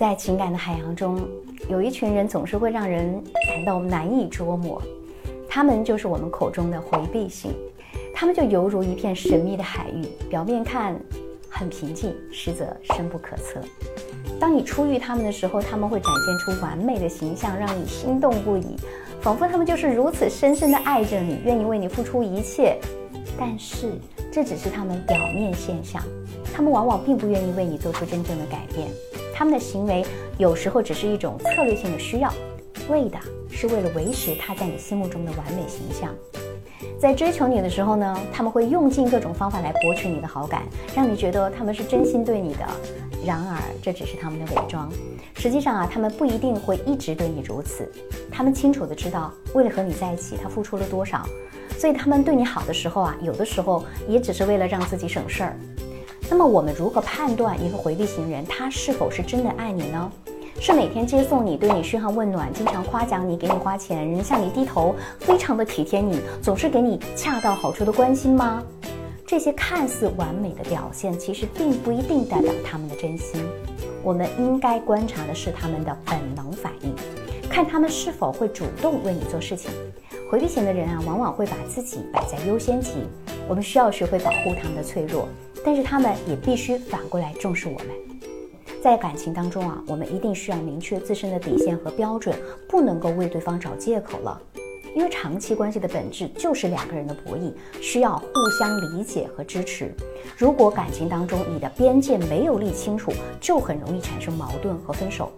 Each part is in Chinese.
在情感的海洋中，有一群人总是会让人感到难以捉摸，他们就是我们口中的回避型。他们就犹如一片神秘的海域，表面看很平静，实则深不可测。当你初遇他们的时候，他们会展现出完美的形象，让你心动不已，仿佛他们就是如此深深的爱着你，愿意为你付出一切。但是这只是他们表面现象，他们往往并不愿意为你做出真正的改变。他们的行为有时候只是一种策略性的需要，为的是为了维持他在你心目中的完美形象。在追求你的时候呢，他们会用尽各种方法来博取你的好感，让你觉得他们是真心对你的。然而，这只是他们的伪装。实际上啊，他们不一定会一直对你如此。他们清楚的知道，为了和你在一起，他付出了多少。所以，他们对你好的时候啊，有的时候也只是为了让自己省事儿。那么我们如何判断一个回避型人他是否是真的爱你呢？是每天接送你，对你嘘寒问暖，经常夸奖你，给你花钱，人向你低头，非常的体贴你，总是给你恰到好处的关心吗？这些看似完美的表现，其实并不一定代表他们的真心。我们应该观察的是他们的本能反应，看他们是否会主动为你做事情。回避型的人啊，往往会把自己摆在优先级。我们需要学会保护他们的脆弱。但是他们也必须反过来重视我们，在感情当中啊，我们一定需要明确自身的底线和标准，不能够为对方找借口了。因为长期关系的本质就是两个人的博弈，需要互相理解和支持。如果感情当中你的边界没有立清楚，就很容易产生矛盾和分手。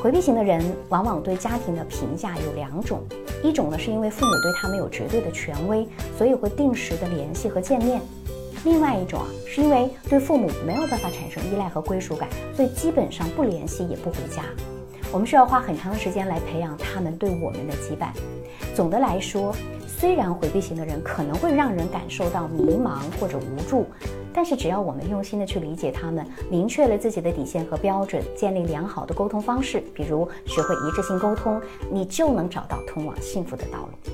回避型的人往往对家庭的评价有两种，一种呢是因为父母对他们有绝对的权威，所以会定时的联系和见面。另外一种啊，是因为对父母没有办法产生依赖和归属感，所以基本上不联系也不回家。我们需要花很长的时间来培养他们对我们的羁绊。总的来说，虽然回避型的人可能会让人感受到迷茫或者无助，但是只要我们用心的去理解他们，明确了自己的底线和标准，建立良好的沟通方式，比如学会一致性沟通，你就能找到通往幸福的道路。